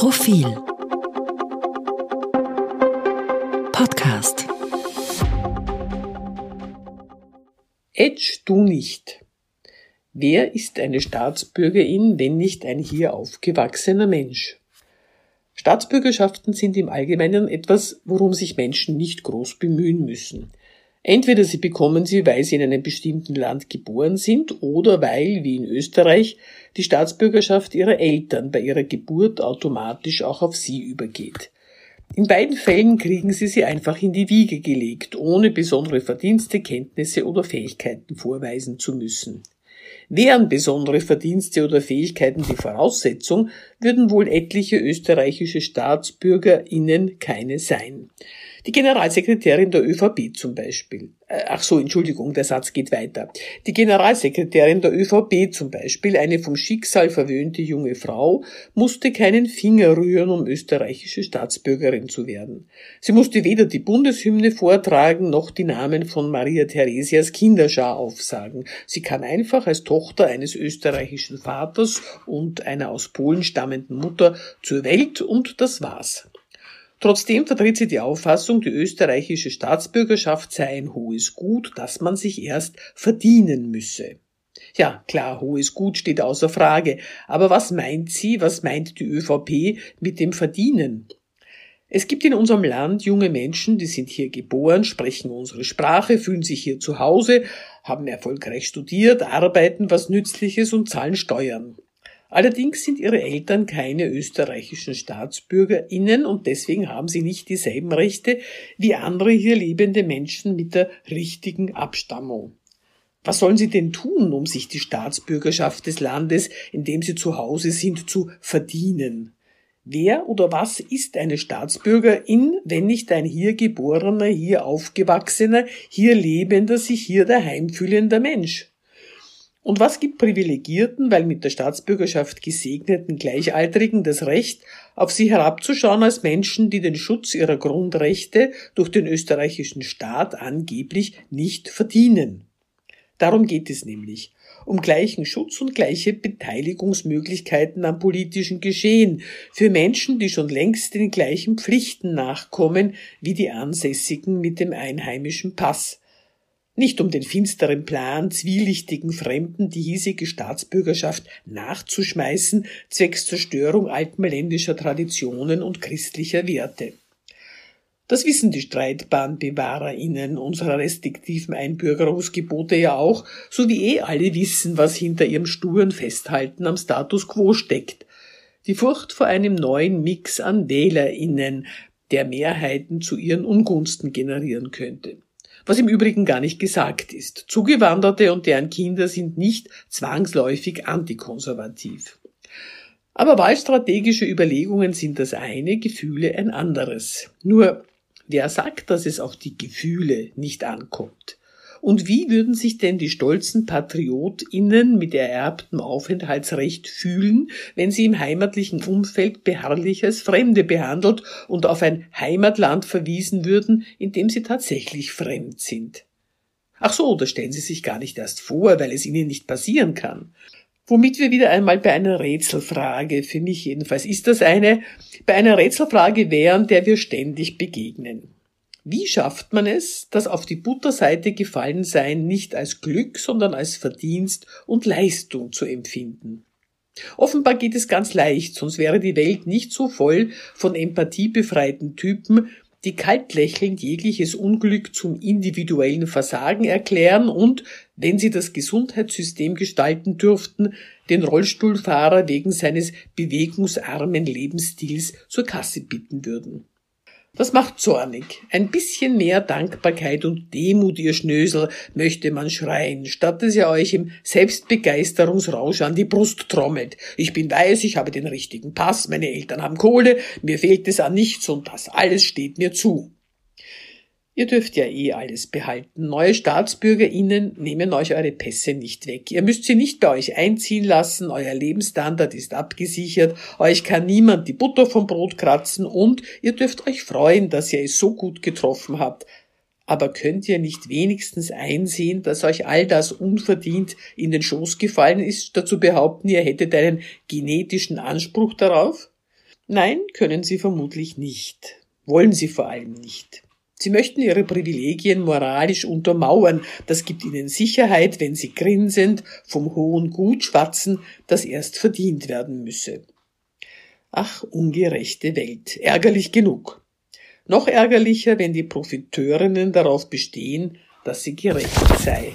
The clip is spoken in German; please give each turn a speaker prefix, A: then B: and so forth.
A: Profil Podcast
B: Edge du nicht. Wer ist eine Staatsbürgerin, wenn nicht ein hier aufgewachsener Mensch? Staatsbürgerschaften sind im Allgemeinen etwas, worum sich Menschen nicht groß bemühen müssen. Entweder sie bekommen sie, weil sie in einem bestimmten Land geboren sind oder weil, wie in Österreich, die Staatsbürgerschaft ihrer Eltern bei ihrer Geburt automatisch auch auf sie übergeht. In beiden Fällen kriegen sie sie einfach in die Wiege gelegt, ohne besondere Verdienste, Kenntnisse oder Fähigkeiten vorweisen zu müssen. Wären besondere Verdienste oder Fähigkeiten die Voraussetzung, würden wohl etliche österreichische StaatsbürgerInnen keine sein. Die Generalsekretärin der ÖVP zum Beispiel. Äh, ach so, Entschuldigung, der Satz geht weiter. Die Generalsekretärin der ÖVP zum Beispiel, eine vom Schicksal verwöhnte junge Frau, musste keinen Finger rühren, um österreichische Staatsbürgerin zu werden. Sie musste weder die Bundeshymne vortragen, noch die Namen von Maria Theresias Kinderschar aufsagen. Sie kann einfach als Tochter eines österreichischen Vaters und einer aus Polen stammenden Mutter zur Welt und das war's. Trotzdem vertritt sie die Auffassung, die österreichische Staatsbürgerschaft sei ein hohes Gut, das man sich erst verdienen müsse. Ja, klar, hohes Gut steht außer Frage. Aber was meint sie, was meint die ÖVP mit dem Verdienen? Es gibt in unserem Land junge Menschen, die sind hier geboren, sprechen unsere Sprache, fühlen sich hier zu Hause, haben erfolgreich studiert, arbeiten was Nützliches und zahlen Steuern. Allerdings sind ihre Eltern keine österreichischen Staatsbürgerinnen und deswegen haben sie nicht dieselben Rechte wie andere hier lebende Menschen mit der richtigen Abstammung. Was sollen sie denn tun, um sich die Staatsbürgerschaft des Landes, in dem sie zu Hause sind, zu verdienen? Wer oder was ist eine Staatsbürgerin, wenn nicht ein hier geborener, hier aufgewachsener, hier lebender, sich hier daheim fühlender Mensch? Und was gibt Privilegierten, weil mit der Staatsbürgerschaft gesegneten Gleichaltrigen das Recht, auf sie herabzuschauen als Menschen, die den Schutz ihrer Grundrechte durch den österreichischen Staat angeblich nicht verdienen? Darum geht es nämlich um gleichen Schutz und gleiche Beteiligungsmöglichkeiten am politischen Geschehen für Menschen, die schon längst den gleichen Pflichten nachkommen wie die Ansässigen mit dem einheimischen Pass nicht um den finsteren Plan zwielichtigen Fremden die hiesige Staatsbürgerschaft nachzuschmeißen, zwecks Zerstörung altmailändischer Traditionen und christlicher Werte. Das wissen die StreitbahnbewahrerInnen unserer restriktiven Einbürgerungsgebote ja auch, so wie eh alle wissen, was hinter ihrem sturen Festhalten am Status quo steckt. Die Furcht vor einem neuen Mix an WählerInnen, der Mehrheiten zu ihren Ungunsten generieren könnte was im Übrigen gar nicht gesagt ist. Zugewanderte und deren Kinder sind nicht zwangsläufig antikonservativ. Aber wahlstrategische Überlegungen sind das eine, Gefühle ein anderes. Nur, wer sagt, dass es auf die Gefühle nicht ankommt? Und wie würden sich denn die stolzen PatriotInnen mit ererbtem Aufenthaltsrecht fühlen, wenn sie im heimatlichen Umfeld beharrlich als Fremde behandelt und auf ein Heimatland verwiesen würden, in dem sie tatsächlich fremd sind? Ach so, da stellen Sie sich gar nicht erst vor, weil es Ihnen nicht passieren kann. Womit wir wieder einmal bei einer Rätselfrage, für mich jedenfalls ist das eine, bei einer Rätselfrage wären, der wir ständig begegnen. Wie schafft man es, das auf die Butterseite gefallen sein nicht als Glück, sondern als Verdienst und Leistung zu empfinden? Offenbar geht es ganz leicht, sonst wäre die Welt nicht so voll von empathiebefreiten Typen, die kaltlächelnd jegliches Unglück zum individuellen Versagen erklären und, wenn sie das Gesundheitssystem gestalten dürften, den Rollstuhlfahrer wegen seines bewegungsarmen Lebensstils zur Kasse bitten würden. Das macht zornig. Ein bisschen mehr Dankbarkeit und Demut, ihr Schnösel, möchte man schreien, statt dass ihr euch im Selbstbegeisterungsrausch an die Brust trommelt. Ich bin weiß, ich habe den richtigen Pass, meine Eltern haben Kohle, mir fehlt es an nichts und das alles steht mir zu. Ihr dürft ja eh alles behalten. Neue StaatsbürgerInnen nehmen euch eure Pässe nicht weg. Ihr müsst sie nicht bei euch einziehen lassen, euer Lebensstandard ist abgesichert, euch kann niemand die Butter vom Brot kratzen und ihr dürft euch freuen, dass ihr es so gut getroffen habt. Aber könnt ihr nicht wenigstens einsehen, dass euch all das unverdient in den Schoß gefallen ist, dazu behaupten, ihr hättet einen genetischen Anspruch darauf? Nein, können sie vermutlich nicht. Wollen sie vor allem nicht. Sie möchten ihre Privilegien moralisch untermauern. Das gibt ihnen Sicherheit, wenn sie grinsend vom hohen Gut schwatzen, das erst verdient werden müsse. Ach, ungerechte Welt. Ärgerlich genug. Noch ärgerlicher, wenn die Profiteurinnen darauf bestehen, dass sie gerecht sei.